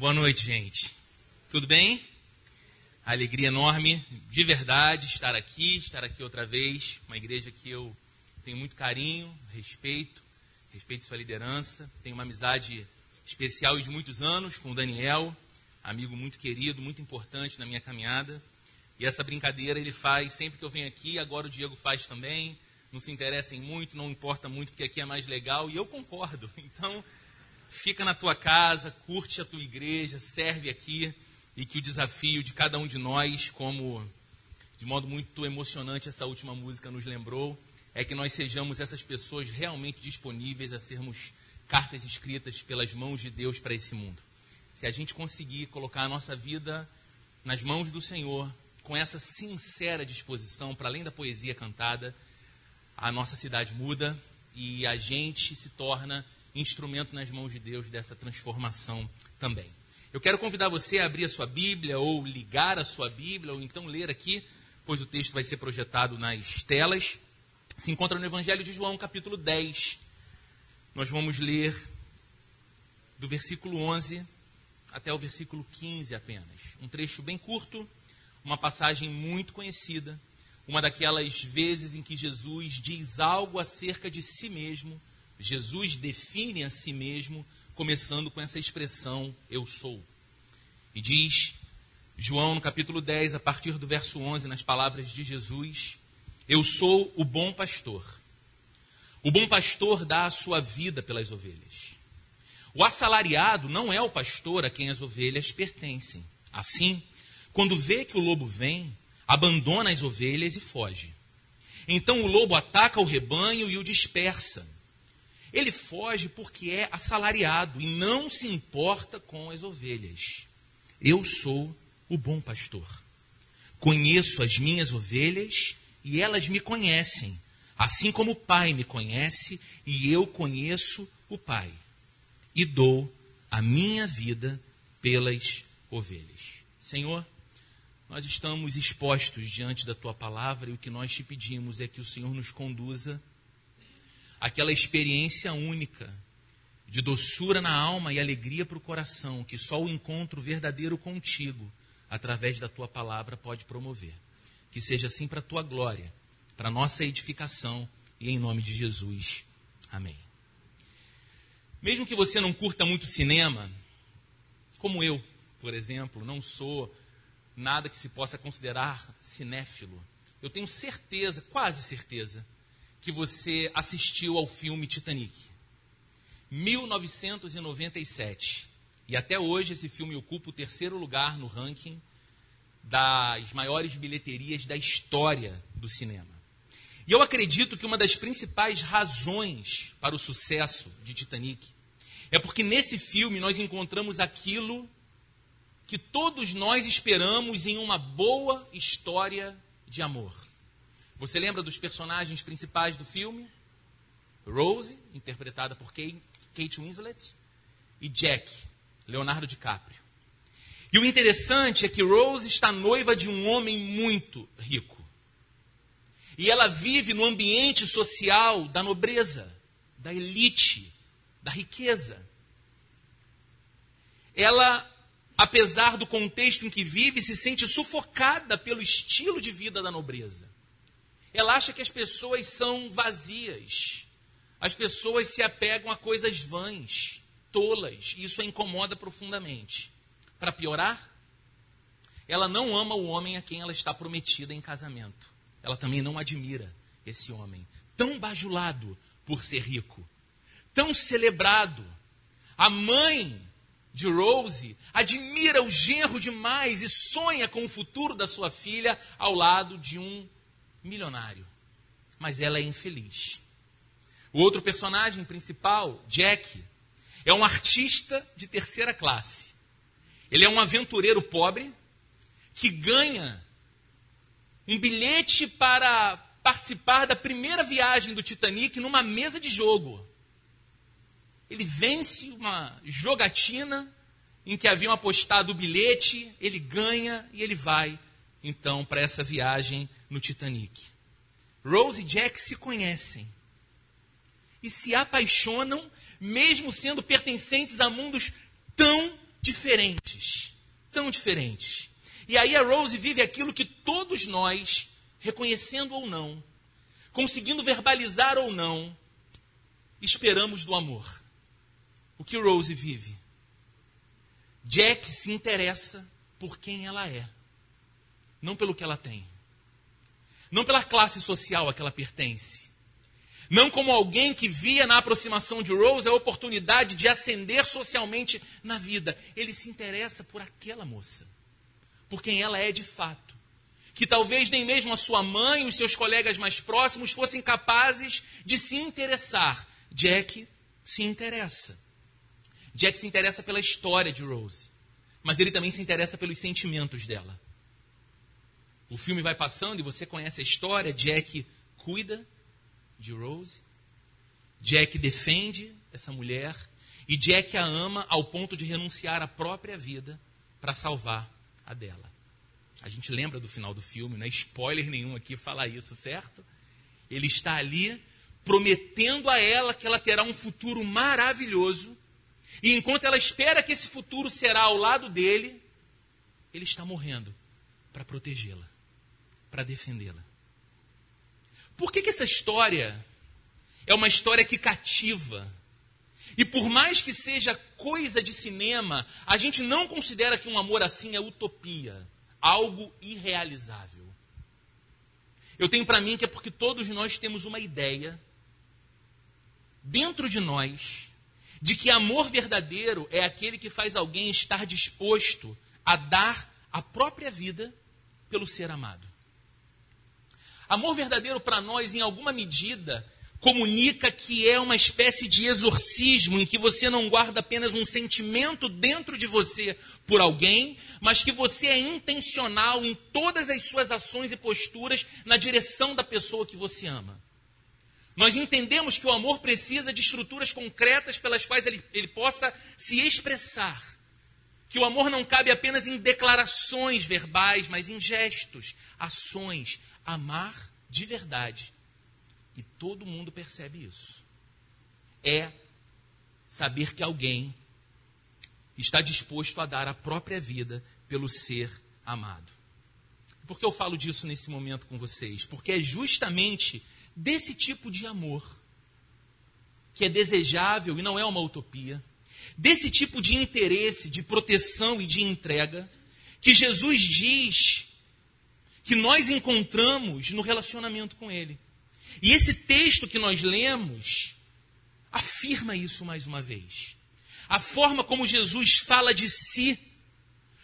Boa noite, gente. Tudo bem? Alegria enorme, de verdade, estar aqui, estar aqui outra vez. Uma igreja que eu tenho muito carinho, respeito, respeito sua liderança. Tenho uma amizade especial e de muitos anos com o Daniel, amigo muito querido, muito importante na minha caminhada. E essa brincadeira ele faz sempre que eu venho aqui, agora o Diego faz também. Não se interessem muito, não importa muito, porque aqui é mais legal. E eu concordo. Então, fica na tua casa, curte a tua igreja, serve aqui e que o desafio de cada um de nós, como de modo muito emocionante essa última música nos lembrou, é que nós sejamos essas pessoas realmente disponíveis a sermos cartas escritas pelas mãos de Deus para esse mundo. Se a gente conseguir colocar a nossa vida nas mãos do Senhor, com essa sincera disposição, para além da poesia cantada, a nossa cidade muda e a gente se torna instrumento nas mãos de Deus dessa transformação também. Eu quero convidar você a abrir a sua Bíblia, ou ligar a sua Bíblia, ou então ler aqui, pois o texto vai ser projetado nas telas. Se encontra no Evangelho de João, capítulo 10. Nós vamos ler do versículo 11 até o versículo 15 apenas. Um trecho bem curto, uma passagem muito conhecida, uma daquelas vezes em que Jesus diz algo acerca de si mesmo Jesus define a si mesmo, começando com essa expressão, eu sou. E diz João no capítulo 10, a partir do verso 11, nas palavras de Jesus: Eu sou o bom pastor. O bom pastor dá a sua vida pelas ovelhas. O assalariado não é o pastor a quem as ovelhas pertencem. Assim, quando vê que o lobo vem, abandona as ovelhas e foge. Então o lobo ataca o rebanho e o dispersa. Ele foge porque é assalariado e não se importa com as ovelhas. Eu sou o bom pastor. Conheço as minhas ovelhas e elas me conhecem, assim como o Pai me conhece e eu conheço o Pai. E dou a minha vida pelas ovelhas. Senhor, nós estamos expostos diante da tua palavra e o que nós te pedimos é que o Senhor nos conduza aquela experiência única de doçura na alma e alegria para o coração que só o encontro verdadeiro contigo, através da tua palavra, pode promover. Que seja assim para a tua glória, para a nossa edificação e em nome de Jesus. Amém. Mesmo que você não curta muito cinema, como eu, por exemplo, não sou nada que se possa considerar cinéfilo, eu tenho certeza, quase certeza, que você assistiu ao filme Titanic. 1997. E até hoje esse filme ocupa o terceiro lugar no ranking das maiores bilheterias da história do cinema. E eu acredito que uma das principais razões para o sucesso de Titanic é porque nesse filme nós encontramos aquilo que todos nós esperamos em uma boa história de amor. Você lembra dos personagens principais do filme? Rose, interpretada por Kate Winslet, e Jack, Leonardo DiCaprio. E o interessante é que Rose está noiva de um homem muito rico. E ela vive no ambiente social da nobreza, da elite, da riqueza. Ela, apesar do contexto em que vive, se sente sufocada pelo estilo de vida da nobreza. Ela acha que as pessoas são vazias. As pessoas se apegam a coisas vãs, tolas, e isso a incomoda profundamente. Para piorar, ela não ama o homem a quem ela está prometida em casamento. Ela também não admira esse homem, tão bajulado por ser rico, tão celebrado. A mãe de Rose admira o genro demais e sonha com o futuro da sua filha ao lado de um milionário, mas ela é infeliz. O outro personagem principal, Jack, é um artista de terceira classe. Ele é um aventureiro pobre que ganha um bilhete para participar da primeira viagem do Titanic numa mesa de jogo. Ele vence uma jogatina em que haviam apostado o bilhete, ele ganha e ele vai então para essa viagem no Titanic. Rose e Jack se conhecem e se apaixonam, mesmo sendo pertencentes a mundos tão diferentes, tão diferentes. E aí a Rose vive aquilo que todos nós, reconhecendo ou não, conseguindo verbalizar ou não, esperamos do amor. O que Rose vive? Jack se interessa por quem ela é, não pelo que ela tem, não pela classe social a que ela pertence, não como alguém que via na aproximação de Rose a oportunidade de ascender socialmente na vida. Ele se interessa por aquela moça, por quem ela é de fato. Que talvez nem mesmo a sua mãe e os seus colegas mais próximos fossem capazes de se interessar. Jack se interessa. Jack se interessa pela história de Rose, mas ele também se interessa pelos sentimentos dela. O filme vai passando e você conhece a história. Jack cuida de Rose. Jack defende essa mulher e Jack a ama ao ponto de renunciar à própria vida para salvar a dela. A gente lembra do final do filme, não é spoiler nenhum aqui falar isso, certo? Ele está ali prometendo a ela que ela terá um futuro maravilhoso, e enquanto ela espera que esse futuro será ao lado dele, ele está morrendo para protegê-la, para defendê-la. Por que, que essa história é uma história que cativa? E por mais que seja coisa de cinema, a gente não considera que um amor assim é utopia, algo irrealizável. Eu tenho para mim que é porque todos nós temos uma ideia dentro de nós de que amor verdadeiro é aquele que faz alguém estar disposto a dar a própria vida pelo ser amado. Amor verdadeiro para nós, em alguma medida, comunica que é uma espécie de exorcismo em que você não guarda apenas um sentimento dentro de você por alguém, mas que você é intencional em todas as suas ações e posturas na direção da pessoa que você ama. Nós entendemos que o amor precisa de estruturas concretas pelas quais ele, ele possa se expressar. Que o amor não cabe apenas em declarações verbais, mas em gestos, ações, amar de verdade. E todo mundo percebe isso. É saber que alguém está disposto a dar a própria vida pelo ser amado. Por que eu falo disso nesse momento com vocês? Porque é justamente desse tipo de amor que é desejável e não é uma utopia, desse tipo de interesse, de proteção e de entrega, que Jesus diz que nós encontramos no relacionamento com Ele. E esse texto que nós lemos afirma isso mais uma vez. A forma como Jesus fala de si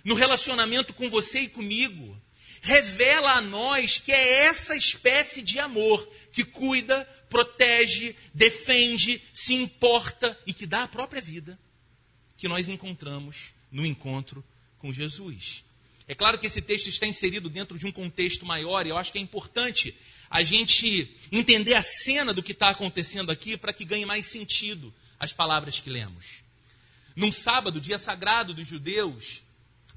no relacionamento com você e comigo revela a nós que é essa espécie de amor que cuida, protege, defende, se importa e que dá a própria vida que nós encontramos no encontro com Jesus. É claro que esse texto está inserido dentro de um contexto maior e eu acho que é importante a gente entender a cena do que está acontecendo aqui para que ganhe mais sentido as palavras que lemos. Num sábado, dia sagrado dos judeus,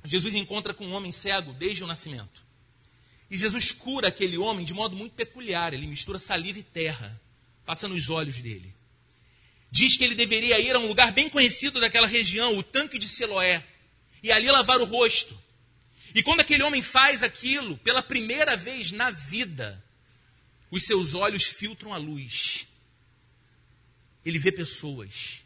Jesus encontra com um homem cego desde o nascimento. E Jesus cura aquele homem de modo muito peculiar. Ele mistura saliva e terra, passa nos olhos dele. Diz que ele deveria ir a um lugar bem conhecido daquela região, o tanque de Siloé, e ali lavar o rosto. E quando aquele homem faz aquilo, pela primeira vez na vida, os seus olhos filtram a luz. Ele vê pessoas.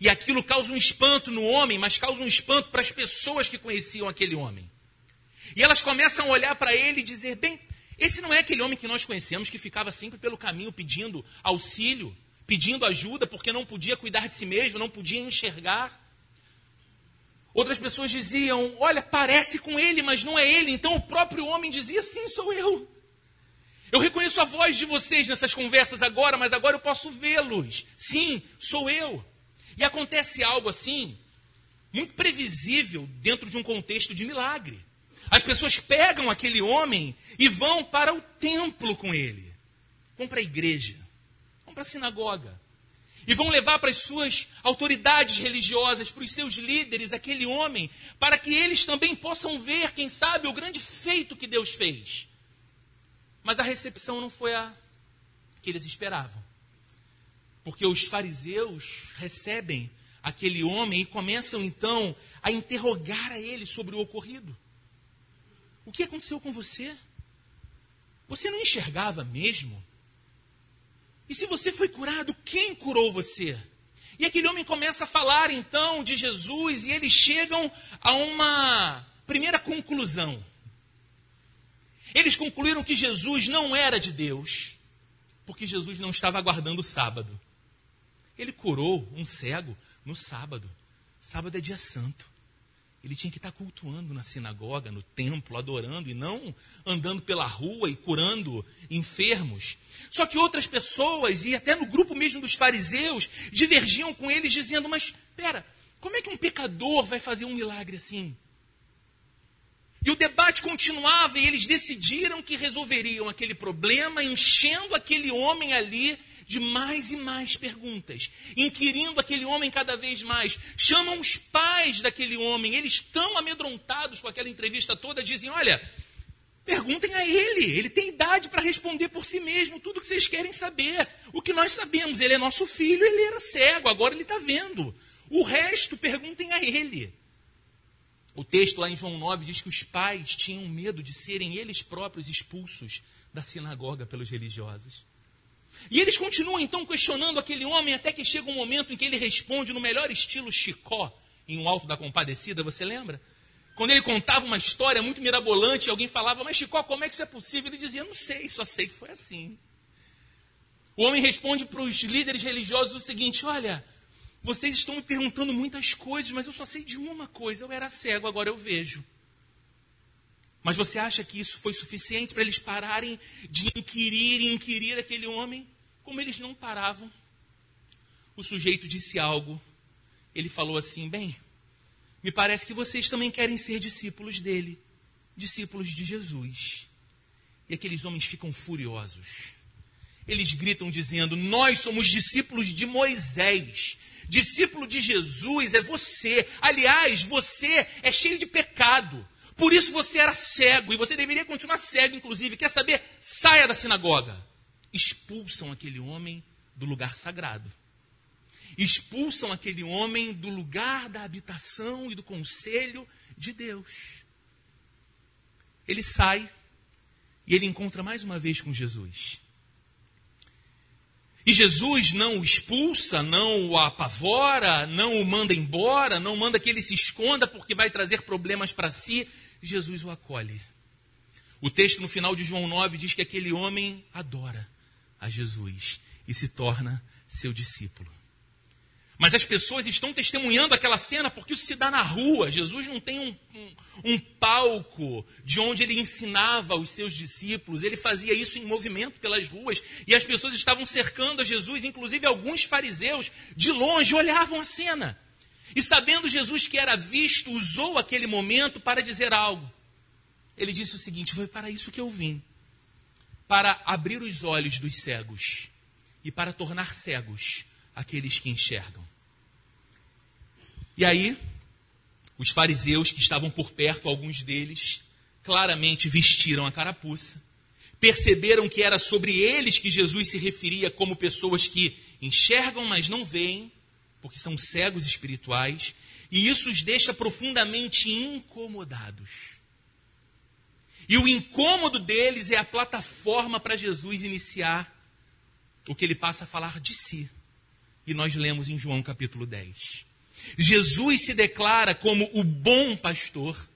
E aquilo causa um espanto no homem, mas causa um espanto para as pessoas que conheciam aquele homem. E elas começam a olhar para ele e dizer: bem, esse não é aquele homem que nós conhecemos que ficava sempre pelo caminho pedindo auxílio, pedindo ajuda porque não podia cuidar de si mesmo, não podia enxergar. Outras pessoas diziam: Olha, parece com ele, mas não é ele. Então o próprio homem dizia: Sim, sou eu. Eu reconheço a voz de vocês nessas conversas agora, mas agora eu posso vê-los. Sim, sou eu. E acontece algo assim, muito previsível dentro de um contexto de milagre. As pessoas pegam aquele homem e vão para o templo com ele. Vão para a igreja, vão para a sinagoga e vão levar para as suas autoridades religiosas, para os seus líderes, aquele homem, para que eles também possam ver, quem sabe, o grande feito que Deus fez. Mas a recepção não foi a que eles esperavam. Porque os fariseus recebem aquele homem e começam então a interrogar a ele sobre o ocorrido. O que aconteceu com você? Você não enxergava mesmo? E se você foi curado, quem curou você? E aquele homem começa a falar então de Jesus e eles chegam a uma primeira conclusão. Eles concluíram que Jesus não era de Deus, porque Jesus não estava aguardando o sábado. Ele curou um cego no sábado. Sábado é dia santo. Ele tinha que estar cultuando na sinagoga, no templo, adorando e não andando pela rua e curando enfermos. Só que outras pessoas, e até no grupo mesmo dos fariseus, divergiam com eles, dizendo: Mas, pera, como é que um pecador vai fazer um milagre assim? E o debate continuava e eles decidiram que resolveriam aquele problema, enchendo aquele homem ali de mais e mais perguntas, inquirindo aquele homem cada vez mais. Chamam os pais daquele homem, eles tão amedrontados com aquela entrevista toda, dizem: Olha, perguntem a ele, ele tem idade para responder por si mesmo tudo que vocês querem saber. O que nós sabemos, ele é nosso filho, ele era cego, agora ele está vendo. O resto, perguntem a ele. O texto lá em João 9 diz que os pais tinham medo de serem eles próprios expulsos da sinagoga pelos religiosos. E eles continuam então questionando aquele homem até que chega um momento em que ele responde no melhor estilo Chicó, em um Alto da Compadecida, você lembra? Quando ele contava uma história muito mirabolante, alguém falava, mas Chicó, como é que isso é possível? Ele dizia, não sei, só sei que foi assim. O homem responde para os líderes religiosos o seguinte: olha, vocês estão me perguntando muitas coisas, mas eu só sei de uma coisa: eu era cego, agora eu vejo. Mas você acha que isso foi suficiente para eles pararem de inquirir e inquirir aquele homem? Como eles não paravam, o sujeito disse algo. Ele falou assim: Bem, me parece que vocês também querem ser discípulos dele, discípulos de Jesus. E aqueles homens ficam furiosos. Eles gritam dizendo: Nós somos discípulos de Moisés. Discípulo de Jesus é você. Aliás, você é cheio de pecado. Por isso você era cego e você deveria continuar cego, inclusive. Quer saber? Saia da sinagoga. Expulsam aquele homem do lugar sagrado. Expulsam aquele homem do lugar da habitação e do conselho de Deus. Ele sai e ele encontra mais uma vez com Jesus. E Jesus não o expulsa, não o apavora, não o manda embora, não manda que ele se esconda porque vai trazer problemas para si. Jesus o acolhe. O texto no final de João 9 diz que aquele homem adora a Jesus e se torna seu discípulo. Mas as pessoas estão testemunhando aquela cena porque isso se dá na rua. Jesus não tem um, um, um, palco de onde ele ensinava os seus discípulos. Ele fazia isso em movimento pelas ruas. E as pessoas estavam cercando a Jesus, inclusive alguns fariseus, de longe, olhavam a cena. E sabendo Jesus que era visto, usou aquele momento para dizer algo. Ele disse o seguinte: Foi para isso que eu vim para abrir os olhos dos cegos e para tornar cegos aqueles que enxergam. E aí, os fariseus que estavam por perto, alguns deles, claramente vestiram a carapuça, perceberam que era sobre eles que Jesus se referia como pessoas que enxergam, mas não veem, porque são cegos espirituais, e isso os deixa profundamente incomodados. E o incômodo deles é a plataforma para Jesus iniciar o que ele passa a falar de si. E nós lemos em João capítulo 10. Jesus se declara como o bom pastor,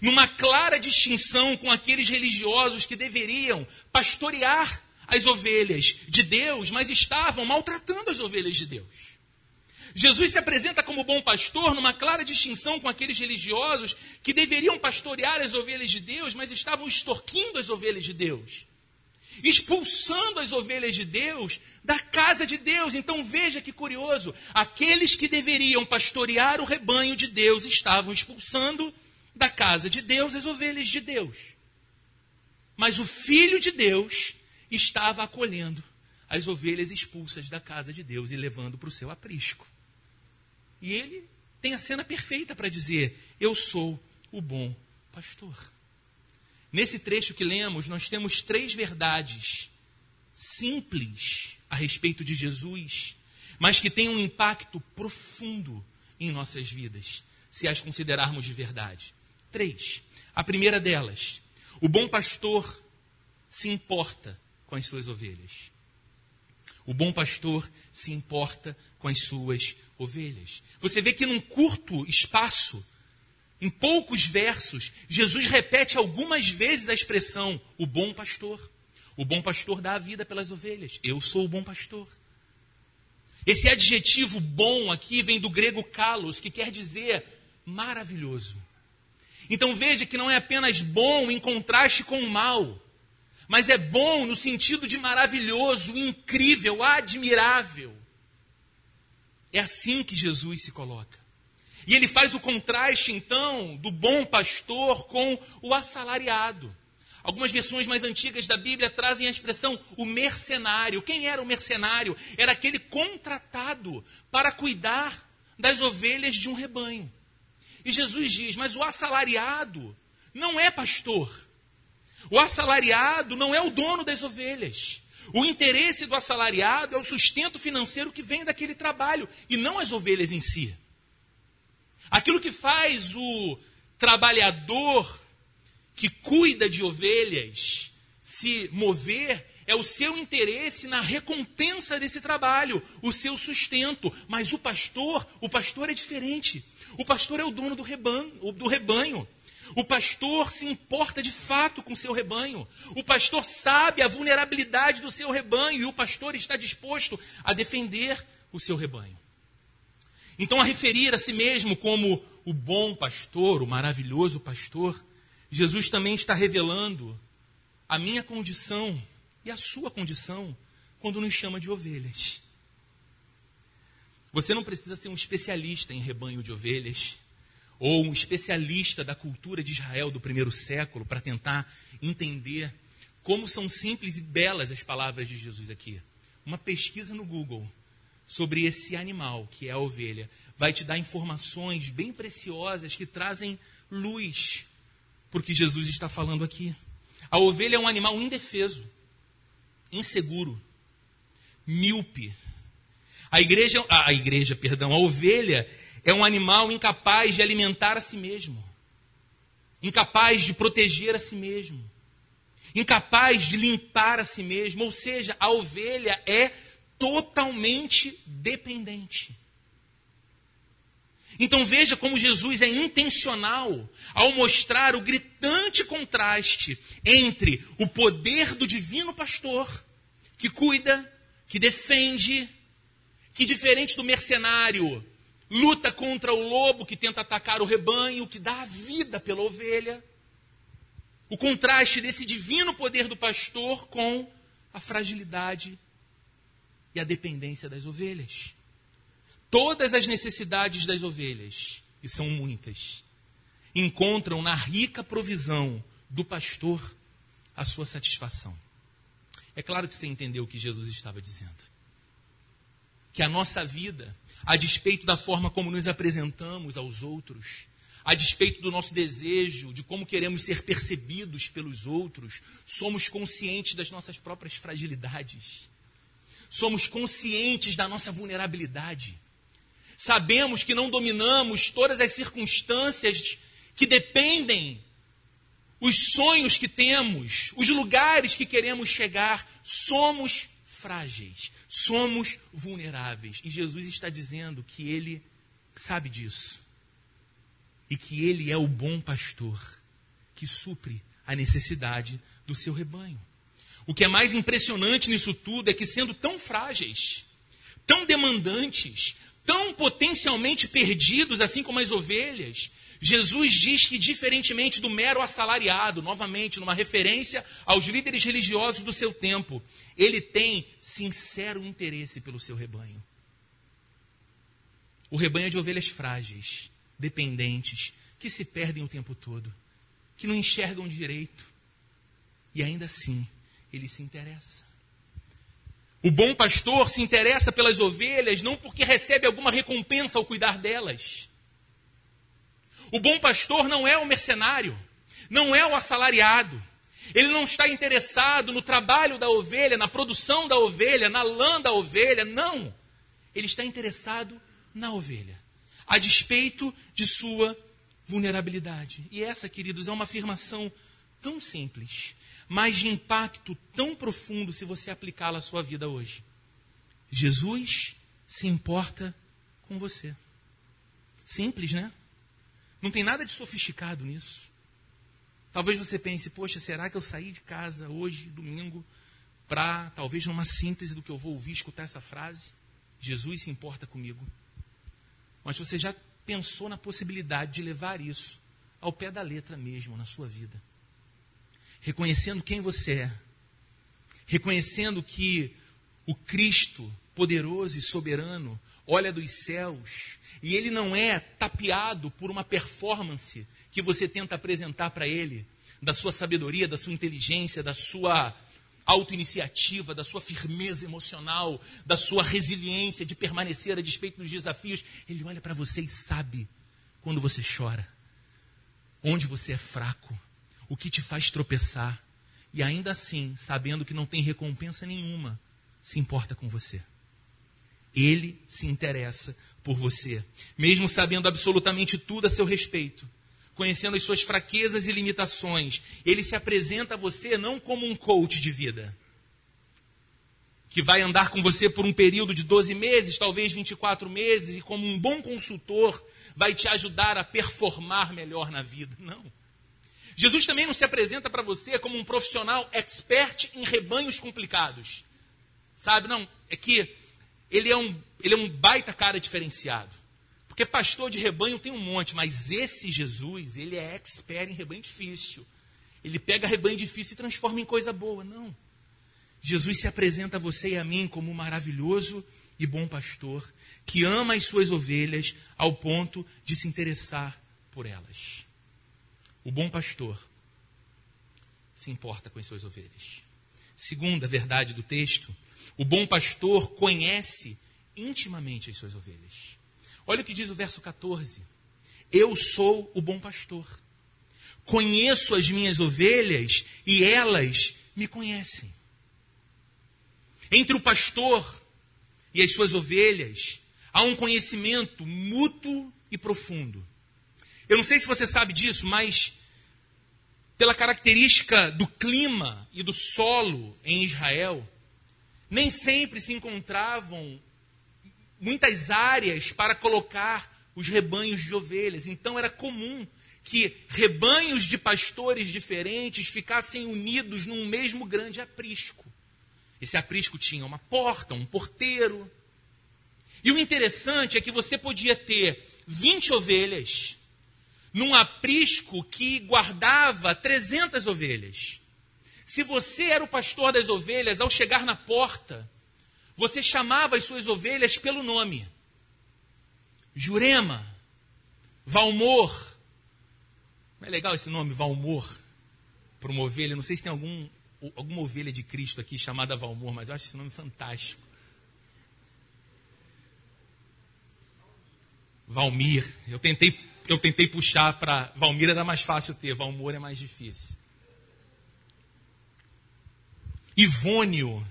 numa clara distinção com aqueles religiosos que deveriam pastorear as ovelhas de Deus, mas estavam maltratando as ovelhas de Deus. Jesus se apresenta como bom pastor numa clara distinção com aqueles religiosos que deveriam pastorear as ovelhas de Deus, mas estavam extorquindo as ovelhas de Deus expulsando as ovelhas de Deus da casa de Deus. Então veja que curioso: aqueles que deveriam pastorear o rebanho de Deus estavam expulsando da casa de Deus as ovelhas de Deus. Mas o Filho de Deus estava acolhendo as ovelhas expulsas da casa de Deus e levando para o seu aprisco. E ele tem a cena perfeita para dizer: Eu sou o bom pastor. Nesse trecho que lemos, nós temos três verdades simples a respeito de Jesus, mas que têm um impacto profundo em nossas vidas, se as considerarmos de verdade. Três. A primeira delas, o bom pastor se importa com as suas ovelhas. O bom pastor se importa com as suas ovelhas. Você vê que num curto espaço, em poucos versos, Jesus repete algumas vezes a expressão o bom pastor. O bom pastor dá a vida pelas ovelhas. Eu sou o bom pastor. Esse adjetivo bom aqui vem do grego kalos, que quer dizer maravilhoso. Então veja que não é apenas bom em contraste com o mal, mas é bom no sentido de maravilhoso, incrível, admirável. É assim que Jesus se coloca. E ele faz o contraste, então, do bom pastor com o assalariado. Algumas versões mais antigas da Bíblia trazem a expressão o mercenário. Quem era o mercenário? Era aquele contratado para cuidar das ovelhas de um rebanho. E Jesus diz: Mas o assalariado não é pastor. O assalariado não é o dono das ovelhas. O interesse do assalariado é o sustento financeiro que vem daquele trabalho e não as ovelhas em si. Aquilo que faz o trabalhador que cuida de ovelhas se mover é o seu interesse na recompensa desse trabalho, o seu sustento. Mas o pastor, o pastor é diferente. O pastor é o dono do rebanho. Do rebanho. O pastor se importa de fato com o seu rebanho. O pastor sabe a vulnerabilidade do seu rebanho e o pastor está disposto a defender o seu rebanho. Então, a referir a si mesmo como o bom pastor, o maravilhoso pastor, Jesus também está revelando a minha condição e a sua condição quando nos chama de ovelhas. Você não precisa ser um especialista em rebanho de ovelhas ou um especialista da cultura de Israel do primeiro século para tentar entender como são simples e belas as palavras de Jesus aqui. Uma pesquisa no Google sobre esse animal, que é a ovelha, vai te dar informações bem preciosas que trazem luz porque Jesus está falando aqui. A ovelha é um animal indefeso, inseguro, míope. A igreja, a igreja, perdão, a ovelha é um animal incapaz de alimentar a si mesmo, incapaz de proteger a si mesmo, incapaz de limpar a si mesmo, ou seja, a ovelha é totalmente dependente. Então veja como Jesus é intencional ao mostrar o gritante contraste entre o poder do divino pastor, que cuida, que defende, que diferente do mercenário, luta contra o lobo que tenta atacar o rebanho, que dá a vida pela ovelha. O contraste desse divino poder do pastor com a fragilidade e a dependência das ovelhas. Todas as necessidades das ovelhas, e são muitas, encontram na rica provisão do pastor a sua satisfação. É claro que você entendeu o que Jesus estava dizendo. Que a nossa vida a despeito da forma como nos apresentamos aos outros, a despeito do nosso desejo, de como queremos ser percebidos pelos outros, somos conscientes das nossas próprias fragilidades. Somos conscientes da nossa vulnerabilidade. Sabemos que não dominamos todas as circunstâncias que dependem, os sonhos que temos, os lugares que queremos chegar. Somos frágeis, somos vulneráveis. E Jesus está dizendo que ele sabe disso. E que ele é o bom pastor que supre a necessidade do seu rebanho. O que é mais impressionante nisso tudo é que, sendo tão frágeis, tão demandantes, tão potencialmente perdidos, assim como as ovelhas, Jesus diz que, diferentemente do mero assalariado, novamente, numa referência aos líderes religiosos do seu tempo, ele tem sincero interesse pelo seu rebanho. O rebanho é de ovelhas frágeis, dependentes, que se perdem o tempo todo, que não enxergam direito. E ainda assim, ele se interessa. O bom pastor se interessa pelas ovelhas não porque recebe alguma recompensa ao cuidar delas o bom pastor não é o mercenário, não é o assalariado. Ele não está interessado no trabalho da ovelha, na produção da ovelha, na lã da ovelha, não. ele está interessado na ovelha, a despeito de sua vulnerabilidade. E essa, queridos, é uma afirmação tão simples, mas de impacto tão profundo se você aplicá-la à sua vida hoje. Jesus se importa com você. Simples, né? Não tem nada de sofisticado nisso. Talvez você pense, poxa, será que eu saí de casa hoje, domingo, para, talvez numa síntese do que eu vou ouvir, escutar essa frase? Jesus se importa comigo. Mas você já pensou na possibilidade de levar isso ao pé da letra mesmo na sua vida? Reconhecendo quem você é, reconhecendo que o Cristo poderoso e soberano olha dos céus e ele não é tapeado por uma performance que você tenta apresentar para ele, da sua sabedoria, da sua inteligência, da sua autoiniciativa, da sua firmeza emocional, da sua resiliência de permanecer a despeito dos desafios. Ele olha para você e sabe quando você chora, onde você é fraco, o que te faz tropeçar. E ainda assim, sabendo que não tem recompensa nenhuma, se importa com você. Ele se interessa por você, mesmo sabendo absolutamente tudo a seu respeito conhecendo as suas fraquezas e limitações, ele se apresenta a você não como um coach de vida, que vai andar com você por um período de 12 meses, talvez 24 meses, e como um bom consultor, vai te ajudar a performar melhor na vida. Não. Jesus também não se apresenta para você como um profissional expert em rebanhos complicados. Sabe? Não, é que ele é um, ele é um baita cara diferenciado. Porque pastor de rebanho tem um monte, mas esse Jesus, ele é expert em rebanho difícil. Ele pega rebanho difícil e transforma em coisa boa. Não. Jesus se apresenta a você e a mim como um maravilhoso e bom pastor que ama as suas ovelhas ao ponto de se interessar por elas. O bom pastor se importa com as suas ovelhas. Segunda verdade do texto, o bom pastor conhece intimamente as suas ovelhas. Olha o que diz o verso 14: Eu sou o bom pastor. Conheço as minhas ovelhas e elas me conhecem. Entre o pastor e as suas ovelhas há um conhecimento mútuo e profundo. Eu não sei se você sabe disso, mas pela característica do clima e do solo em Israel, nem sempre se encontravam muitas áreas para colocar os rebanhos de ovelhas. Então era comum que rebanhos de pastores diferentes ficassem unidos num mesmo grande aprisco. Esse aprisco tinha uma porta, um porteiro. E o interessante é que você podia ter 20 ovelhas num aprisco que guardava 300 ovelhas. Se você era o pastor das ovelhas, ao chegar na porta, você chamava as suas ovelhas pelo nome. Jurema, Valmor. Não é legal esse nome, Valmor, para uma ovelha? Não sei se tem algum, alguma ovelha de Cristo aqui chamada Valmor, mas eu acho esse nome fantástico. Valmir. Eu tentei, eu tentei puxar para. Valmir era mais fácil ter, Valmor é mais difícil. Ivônio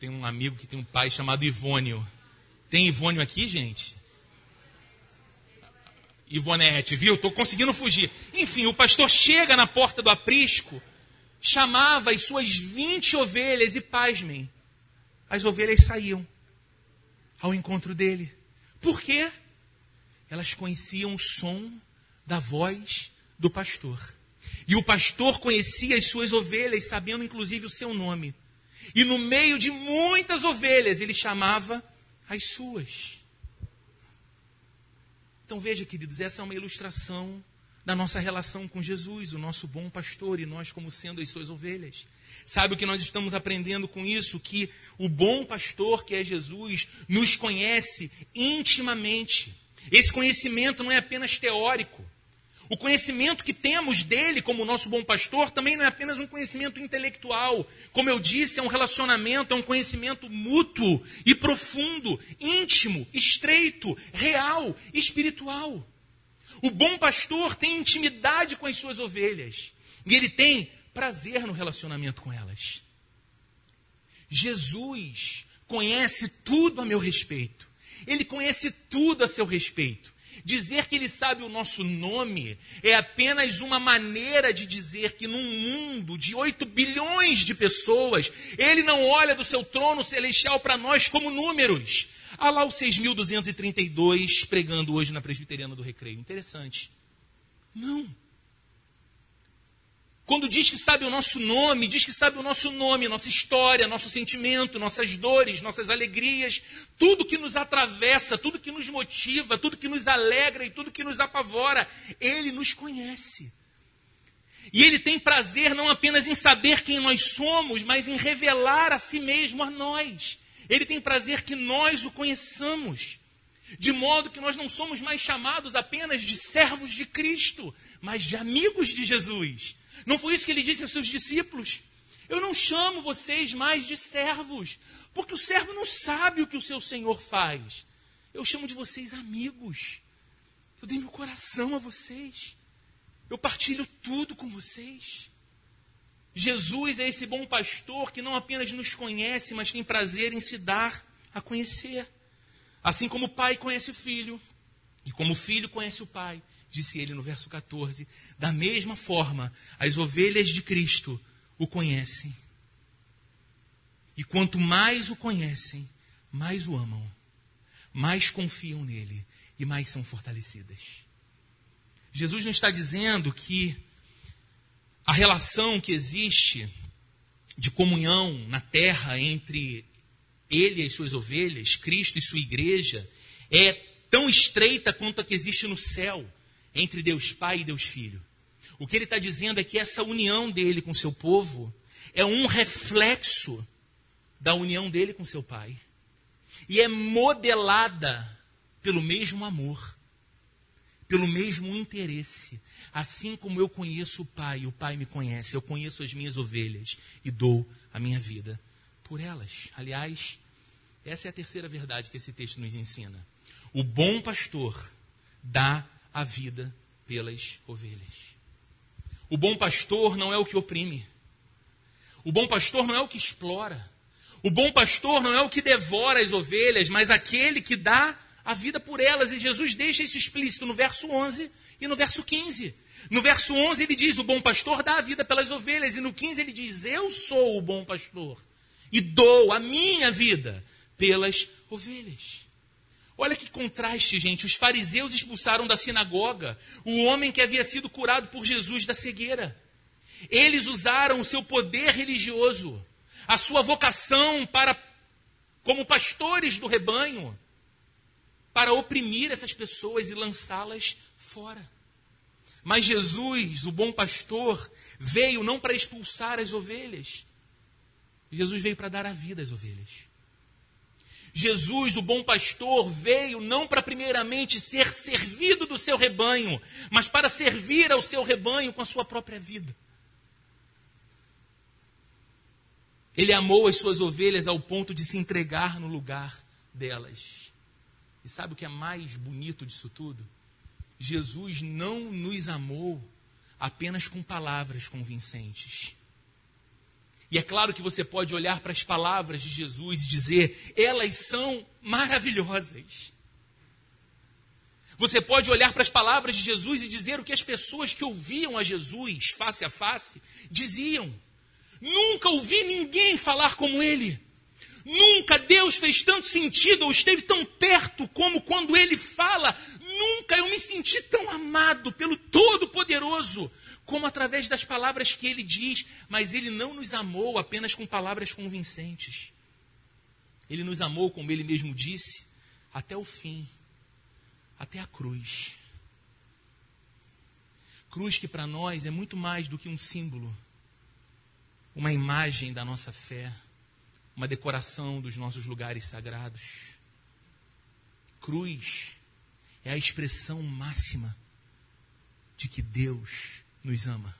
tenho um amigo que tem um pai chamado Ivônio. Tem Ivônio aqui, gente? Ivonete, viu? Estou conseguindo fugir. Enfim, o pastor chega na porta do aprisco, chamava as suas 20 ovelhas e, pasmem, as ovelhas saíam ao encontro dele. Por quê? Elas conheciam o som da voz do pastor. E o pastor conhecia as suas ovelhas, sabendo inclusive o seu nome. E no meio de muitas ovelhas, ele chamava as suas. Então veja, queridos, essa é uma ilustração da nossa relação com Jesus, o nosso bom pastor, e nós como sendo as suas ovelhas. Sabe o que nós estamos aprendendo com isso? Que o bom pastor, que é Jesus, nos conhece intimamente. Esse conhecimento não é apenas teórico. O conhecimento que temos dele como nosso bom pastor também não é apenas um conhecimento intelectual. Como eu disse, é um relacionamento, é um conhecimento mútuo e profundo, íntimo, estreito, real, espiritual. O bom pastor tem intimidade com as suas ovelhas e ele tem prazer no relacionamento com elas. Jesus conhece tudo a meu respeito. Ele conhece tudo a seu respeito. Dizer que ele sabe o nosso nome é apenas uma maneira de dizer que num mundo de 8 bilhões de pessoas, ele não olha do seu trono celestial para nós como números. Há lá o 6.232 pregando hoje na Presbiteriana do Recreio. Interessante. Não. Quando diz que sabe o nosso nome, diz que sabe o nosso nome, nossa história, nosso sentimento, nossas dores, nossas alegrias, tudo que nos atravessa, tudo que nos motiva, tudo que nos alegra e tudo que nos apavora. Ele nos conhece. E ele tem prazer não apenas em saber quem nós somos, mas em revelar a si mesmo a nós. Ele tem prazer que nós o conheçamos. De modo que nós não somos mais chamados apenas de servos de Cristo, mas de amigos de Jesus. Não foi isso que ele disse aos seus discípulos? Eu não chamo vocês mais de servos, porque o servo não sabe o que o seu senhor faz. Eu chamo de vocês amigos. Eu dei meu coração a vocês. Eu partilho tudo com vocês. Jesus é esse bom pastor que não apenas nos conhece, mas tem prazer em se dar a conhecer. Assim como o pai conhece o filho, e como o filho conhece o pai, disse ele no verso 14. Da mesma forma, as ovelhas de Cristo o conhecem. E quanto mais o conhecem, mais o amam, mais confiam nele e mais são fortalecidas. Jesus não está dizendo que a relação que existe de comunhão na terra entre ele e as suas ovelhas, Cristo e sua igreja, é tão estreita quanto a que existe no céu entre Deus Pai e Deus Filho. O que ele está dizendo é que essa união dele com seu povo é um reflexo da união dele com seu Pai. E é modelada pelo mesmo amor, pelo mesmo interesse. Assim como eu conheço o Pai, o Pai me conhece, eu conheço as minhas ovelhas e dou a minha vida por elas. Aliás, essa é a terceira verdade que esse texto nos ensina. O bom pastor dá a vida pelas ovelhas. O bom pastor não é o que oprime. O bom pastor não é o que explora. O bom pastor não é o que devora as ovelhas, mas aquele que dá a vida por elas. E Jesus deixa isso explícito no verso 11 e no verso 15. No verso 11 ele diz: O bom pastor dá a vida pelas ovelhas. E no 15 ele diz: Eu sou o bom pastor e dou a minha vida pelas ovelhas. Olha que contraste, gente. Os fariseus expulsaram da sinagoga o homem que havia sido curado por Jesus da cegueira. Eles usaram o seu poder religioso, a sua vocação para como pastores do rebanho, para oprimir essas pessoas e lançá-las fora. Mas Jesus, o bom pastor, veio não para expulsar as ovelhas. Jesus veio para dar a vida às ovelhas. Jesus, o bom pastor, veio não para primeiramente ser servido do seu rebanho, mas para servir ao seu rebanho com a sua própria vida. Ele amou as suas ovelhas ao ponto de se entregar no lugar delas. E sabe o que é mais bonito disso tudo? Jesus não nos amou apenas com palavras convincentes. E é claro que você pode olhar para as palavras de Jesus e dizer, elas são maravilhosas. Você pode olhar para as palavras de Jesus e dizer o que as pessoas que ouviam a Jesus face a face diziam. Nunca ouvi ninguém falar como ele. Nunca Deus fez tanto sentido ou esteve tão perto como quando ele fala. Nunca eu me senti tão amado pelo Todo-Poderoso como através das palavras que ele diz, mas ele não nos amou apenas com palavras convincentes. Ele nos amou, como ele mesmo disse, até o fim, até a cruz. Cruz que para nós é muito mais do que um símbolo, uma imagem da nossa fé, uma decoração dos nossos lugares sagrados. Cruz é a expressão máxima de que Deus nos ama,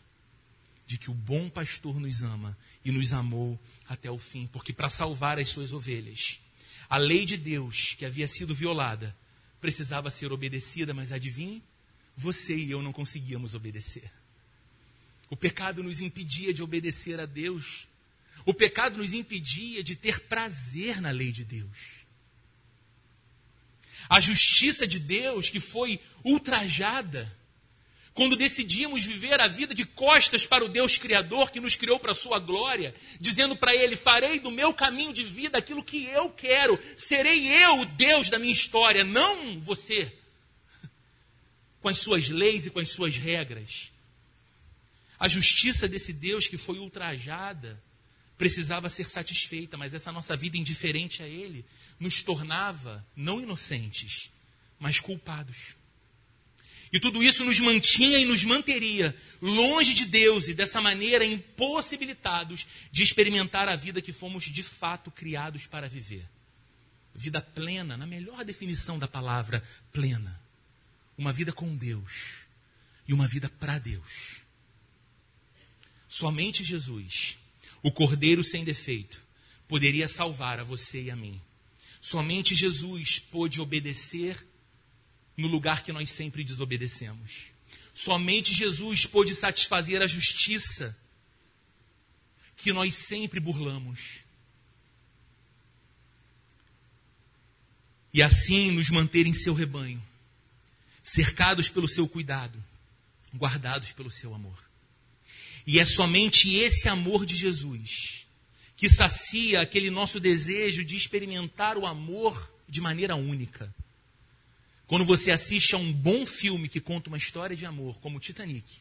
de que o bom pastor nos ama e nos amou até o fim, porque para salvar as suas ovelhas, a lei de Deus que havia sido violada precisava ser obedecida, mas adivinhe, você e eu não conseguíamos obedecer. O pecado nos impedia de obedecer a Deus. O pecado nos impedia de ter prazer na lei de Deus. A justiça de Deus que foi ultrajada quando decidimos viver a vida de costas para o Deus Criador que nos criou para a sua glória, dizendo para Ele: farei do meu caminho de vida aquilo que eu quero, serei eu o Deus da minha história, não você, com as suas leis e com as suas regras. A justiça desse Deus que foi ultrajada precisava ser satisfeita, mas essa nossa vida indiferente a Ele nos tornava não inocentes, mas culpados. E tudo isso nos mantinha e nos manteria longe de Deus e dessa maneira impossibilitados de experimentar a vida que fomos de fato criados para viver. Vida plena, na melhor definição da palavra, plena. Uma vida com Deus e uma vida para Deus. Somente Jesus, o Cordeiro sem defeito, poderia salvar a você e a mim. Somente Jesus pôde obedecer no lugar que nós sempre desobedecemos. Somente Jesus pôde satisfazer a justiça que nós sempre burlamos. E assim nos manter em seu rebanho, cercados pelo seu cuidado, guardados pelo seu amor. E é somente esse amor de Jesus que sacia aquele nosso desejo de experimentar o amor de maneira única. Quando você assiste a um bom filme que conta uma história de amor, como Titanic,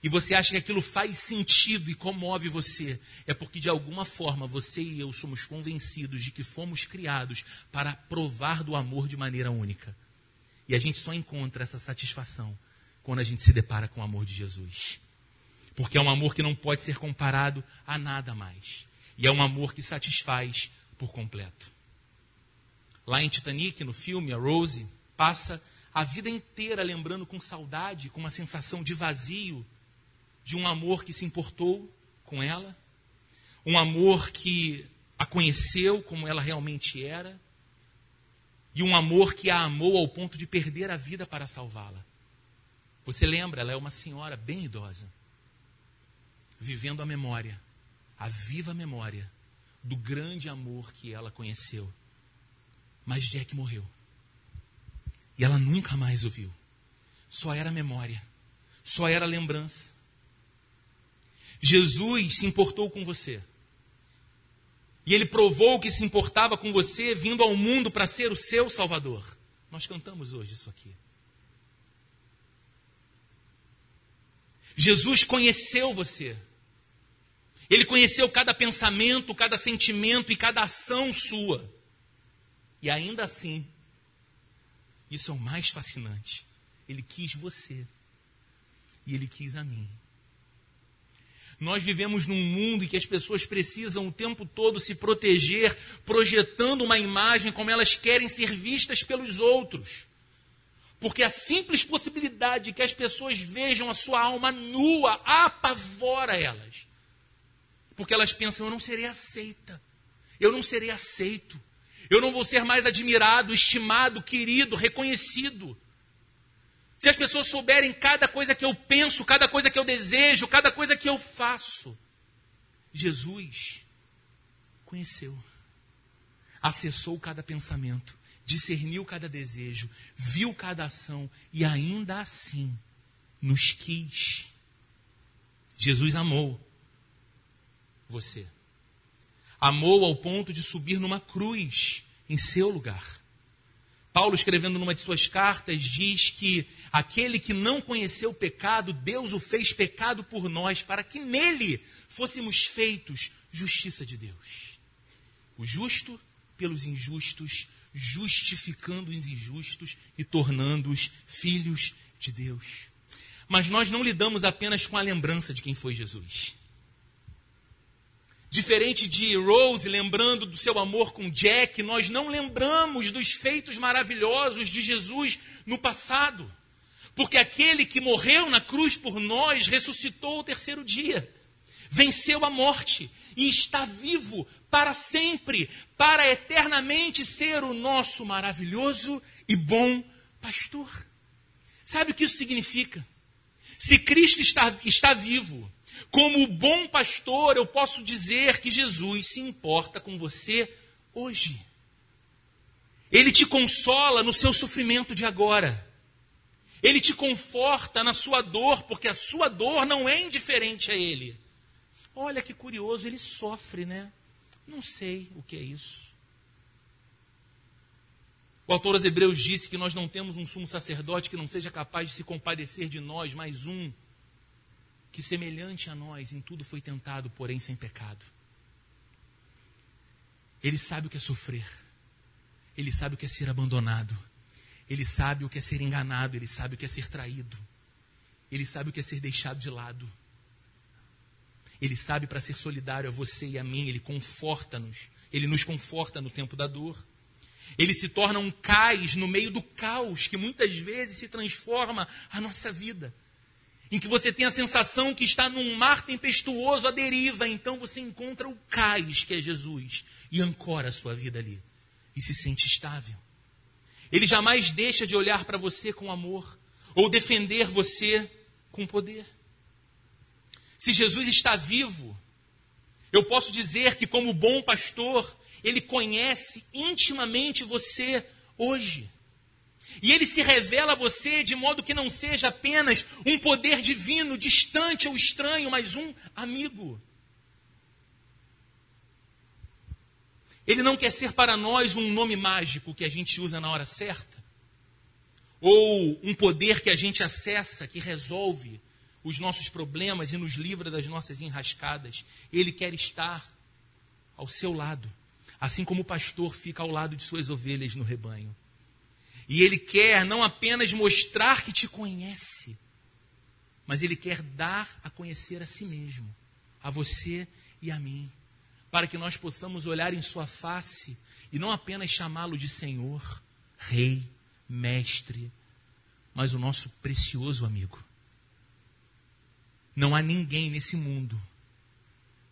e você acha que aquilo faz sentido e comove você, é porque de alguma forma você e eu somos convencidos de que fomos criados para provar do amor de maneira única. E a gente só encontra essa satisfação quando a gente se depara com o amor de Jesus. Porque é um amor que não pode ser comparado a nada mais. E é um amor que satisfaz por completo. Lá em Titanic, no filme, a Rose, passa a vida inteira lembrando com saudade, com uma sensação de vazio, de um amor que se importou com ela, um amor que a conheceu como ela realmente era, e um amor que a amou ao ponto de perder a vida para salvá-la. Você lembra, ela é uma senhora bem idosa, vivendo a memória, a viva memória do grande amor que ela conheceu. Mas Jack morreu. E ela nunca mais o viu. Só era memória, só era lembrança. Jesus se importou com você. E ele provou que se importava com você vindo ao mundo para ser o seu Salvador. Nós cantamos hoje isso aqui. Jesus conheceu você. Ele conheceu cada pensamento, cada sentimento e cada ação sua. E ainda assim, isso é o mais fascinante. Ele quis você. E ele quis a mim. Nós vivemos num mundo em que as pessoas precisam o tempo todo se proteger, projetando uma imagem como elas querem ser vistas pelos outros. Porque a simples possibilidade de que as pessoas vejam a sua alma nua apavora elas. Porque elas pensam: eu não serei aceita, eu não serei aceito, eu não vou ser mais admirado, estimado, querido, reconhecido. Se as pessoas souberem cada coisa que eu penso, cada coisa que eu desejo, cada coisa que eu faço. Jesus conheceu, acessou cada pensamento, discerniu cada desejo, viu cada ação e ainda assim nos quis. Jesus amou você amou ao ponto de subir numa cruz em seu lugar. Paulo, escrevendo numa de suas cartas, diz que aquele que não conheceu o pecado, Deus o fez pecado por nós, para que nele fôssemos feitos justiça de Deus. O justo pelos injustos, justificando os injustos e tornando-os filhos de Deus. Mas nós não lidamos apenas com a lembrança de quem foi Jesus. Diferente de Rose lembrando do seu amor com Jack, nós não lembramos dos feitos maravilhosos de Jesus no passado. Porque aquele que morreu na cruz por nós ressuscitou o terceiro dia, venceu a morte e está vivo para sempre, para eternamente ser o nosso maravilhoso e bom pastor. Sabe o que isso significa? Se Cristo está, está vivo, Como bom pastor, eu posso dizer que Jesus se importa com você hoje. Ele te consola no seu sofrimento de agora. Ele te conforta na sua dor, porque a sua dor não é indiferente a ele. Olha que curioso, ele sofre, né? Não sei o que é isso. O autor aos Hebreus disse que nós não temos um sumo sacerdote que não seja capaz de se compadecer de nós, mais um que semelhante a nós em tudo foi tentado, porém sem pecado. Ele sabe o que é sofrer. Ele sabe o que é ser abandonado. Ele sabe o que é ser enganado. Ele sabe o que é ser traído. Ele sabe o que é ser deixado de lado. Ele sabe para ser solidário a você e a mim. Ele conforta-nos. Ele nos conforta no tempo da dor. Ele se torna um cais no meio do caos que muitas vezes se transforma a nossa vida. Em que você tem a sensação que está num mar tempestuoso à deriva, então você encontra o cais que é Jesus e ancora a sua vida ali e se sente estável. Ele jamais deixa de olhar para você com amor ou defender você com poder. Se Jesus está vivo, eu posso dizer que, como bom pastor, ele conhece intimamente você hoje. E ele se revela a você de modo que não seja apenas um poder divino, distante ou estranho, mas um amigo. Ele não quer ser para nós um nome mágico que a gente usa na hora certa, ou um poder que a gente acessa que resolve os nossos problemas e nos livra das nossas enrascadas. Ele quer estar ao seu lado, assim como o pastor fica ao lado de suas ovelhas no rebanho. E ele quer não apenas mostrar que te conhece, mas ele quer dar a conhecer a si mesmo, a você e a mim para que nós possamos olhar em Sua face e não apenas chamá-lo de Senhor, Rei, Mestre, mas o nosso precioso amigo. Não há ninguém nesse mundo,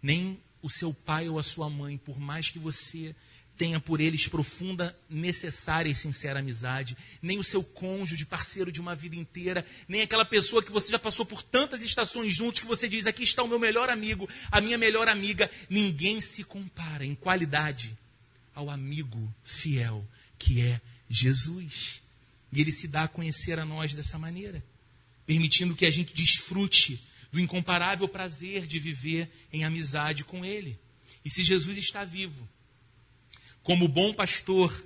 nem o seu pai ou a sua mãe, por mais que você tenha por eles profunda, necessária e sincera amizade, nem o seu cônjuge, parceiro de uma vida inteira, nem aquela pessoa que você já passou por tantas estações juntos que você diz: aqui está o meu melhor amigo, a minha melhor amiga. Ninguém se compara em qualidade ao amigo fiel que é Jesus. E ele se dá a conhecer a nós dessa maneira, permitindo que a gente desfrute do incomparável prazer de viver em amizade com ele. E se Jesus está vivo, como bom pastor,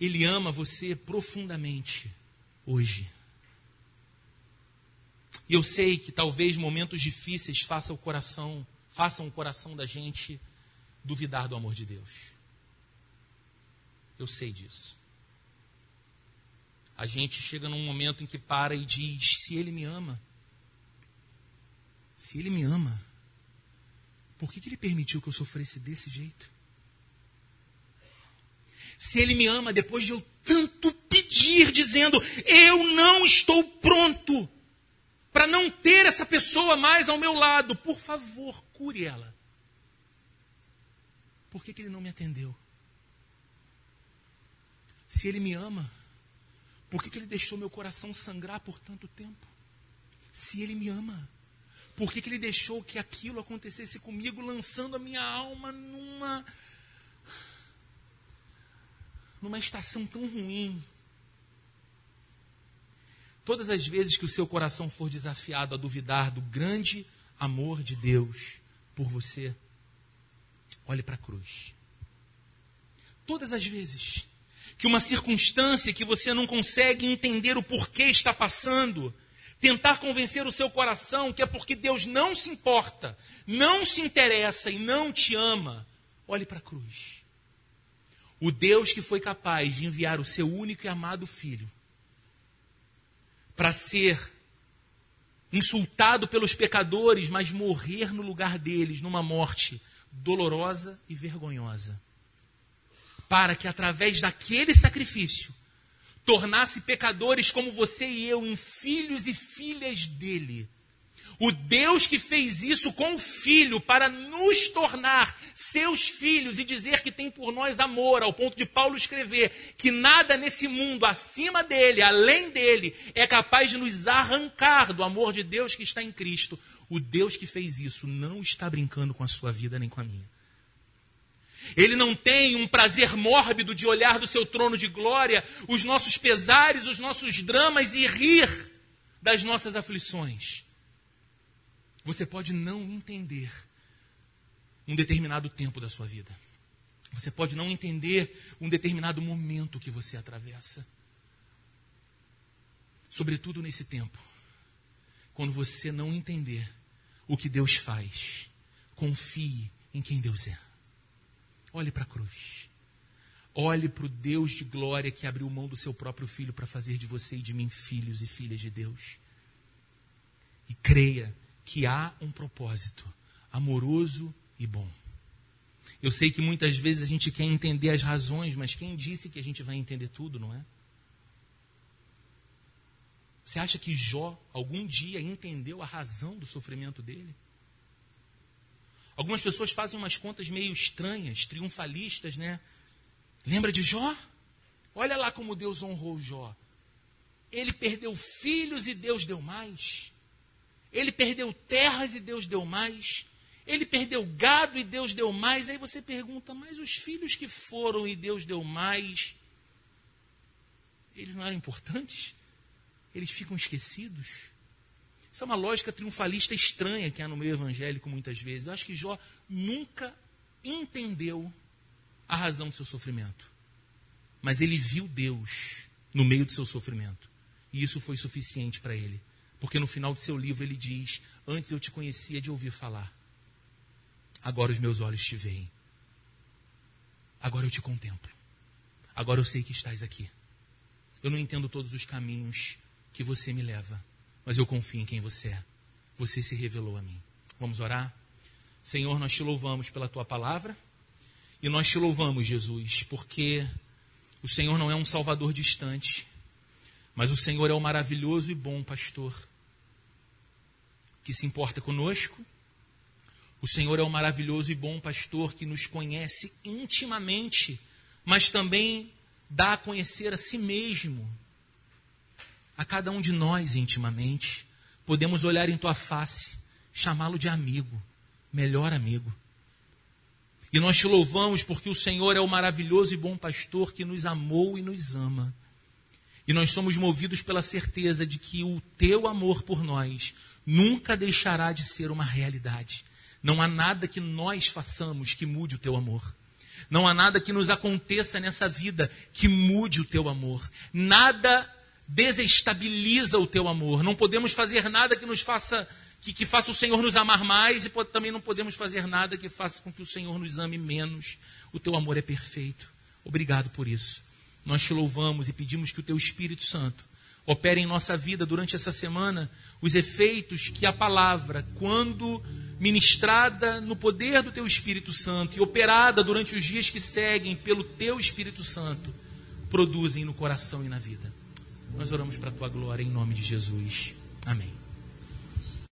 ele ama você profundamente hoje. E eu sei que talvez momentos difíceis façam o coração, façam o coração da gente duvidar do amor de Deus. Eu sei disso. A gente chega num momento em que para e diz: se ele me ama, se ele me ama, por que, que ele permitiu que eu sofresse desse jeito? Se Ele me ama depois de eu tanto pedir, dizendo: Eu não estou pronto para não ter essa pessoa mais ao meu lado, por favor, cure ela. Por que, que Ele não me atendeu? Se Ele me ama, por que, que Ele deixou meu coração sangrar por tanto tempo? Se Ele me ama, por que, que Ele deixou que aquilo acontecesse comigo, lançando a minha alma numa numa estação tão ruim. Todas as vezes que o seu coração for desafiado a duvidar do grande amor de Deus por você, olhe para a cruz. Todas as vezes que uma circunstância que você não consegue entender o porquê está passando, tentar convencer o seu coração que é porque Deus não se importa, não se interessa e não te ama, olhe para a cruz. O Deus que foi capaz de enviar o seu único e amado filho para ser insultado pelos pecadores, mas morrer no lugar deles numa morte dolorosa e vergonhosa. Para que através daquele sacrifício tornasse pecadores como você e eu em filhos e filhas dele. O Deus que fez isso com o Filho para nos tornar seus filhos e dizer que tem por nós amor, ao ponto de Paulo escrever que nada nesse mundo acima dele, além dele, é capaz de nos arrancar do amor de Deus que está em Cristo. O Deus que fez isso não está brincando com a sua vida nem com a minha. Ele não tem um prazer mórbido de olhar do seu trono de glória os nossos pesares, os nossos dramas e rir das nossas aflições. Você pode não entender um determinado tempo da sua vida. Você pode não entender um determinado momento que você atravessa. Sobretudo nesse tempo, quando você não entender o que Deus faz, confie em quem Deus é. Olhe para a cruz. Olhe para o Deus de glória que abriu mão do seu próprio filho para fazer de você e de mim filhos e filhas de Deus. E creia que há um propósito amoroso e bom. Eu sei que muitas vezes a gente quer entender as razões, mas quem disse que a gente vai entender tudo, não é? Você acha que Jó algum dia entendeu a razão do sofrimento dele? Algumas pessoas fazem umas contas meio estranhas, triunfalistas, né? Lembra de Jó? Olha lá como Deus honrou Jó. Ele perdeu filhos e Deus deu mais. Ele perdeu terras e Deus deu mais. Ele perdeu gado e Deus deu mais. Aí você pergunta, mas os filhos que foram e Deus deu mais, eles não eram importantes? Eles ficam esquecidos? Isso é uma lógica triunfalista estranha que há no meio evangélico muitas vezes. Eu acho que Jó nunca entendeu a razão do seu sofrimento. Mas ele viu Deus no meio do seu sofrimento. E isso foi suficiente para ele. Porque no final do seu livro ele diz: Antes eu te conhecia de ouvir falar, agora os meus olhos te veem. Agora eu te contemplo. Agora eu sei que estás aqui. Eu não entendo todos os caminhos que você me leva, mas eu confio em quem você é. Você se revelou a mim. Vamos orar? Senhor, nós te louvamos pela tua palavra e nós te louvamos, Jesus, porque o Senhor não é um salvador distante, mas o Senhor é o maravilhoso e bom pastor que se importa conosco. O Senhor é o maravilhoso e bom pastor que nos conhece intimamente, mas também dá a conhecer a si mesmo, a cada um de nós intimamente. Podemos olhar em tua face, chamá-lo de amigo, melhor amigo. E nós te louvamos porque o Senhor é o maravilhoso e bom pastor que nos amou e nos ama. E nós somos movidos pela certeza de que o teu amor por nós nunca deixará de ser uma realidade. Não há nada que nós façamos que mude o teu amor. Não há nada que nos aconteça nessa vida que mude o teu amor. Nada desestabiliza o teu amor. Não podemos fazer nada que nos faça que, que faça o Senhor nos amar mais e pode, também não podemos fazer nada que faça com que o Senhor nos ame menos. O teu amor é perfeito. Obrigado por isso. Nós te louvamos e pedimos que o teu Espírito Santo opere em nossa vida durante essa semana os efeitos que a palavra, quando ministrada no poder do teu Espírito Santo e operada durante os dias que seguem pelo teu Espírito Santo, produzem no coração e na vida. Nós oramos para a tua glória em nome de Jesus. Amém.